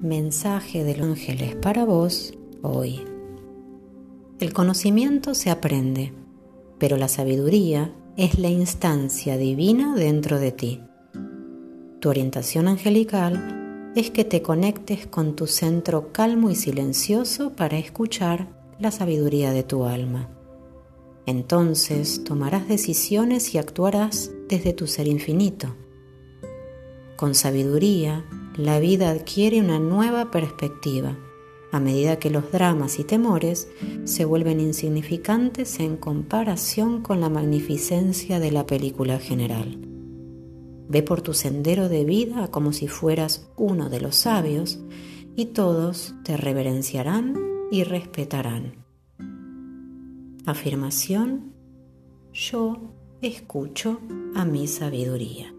mensaje de los ángeles para vos hoy. El conocimiento se aprende, pero la sabiduría es la instancia divina dentro de ti. Tu orientación angelical es que te conectes con tu centro calmo y silencioso para escuchar la sabiduría de tu alma. Entonces tomarás decisiones y actuarás desde tu ser infinito. Con sabiduría, la vida adquiere una nueva perspectiva a medida que los dramas y temores se vuelven insignificantes en comparación con la magnificencia de la película general. Ve por tu sendero de vida como si fueras uno de los sabios y todos te reverenciarán y respetarán. Afirmación, yo escucho a mi sabiduría.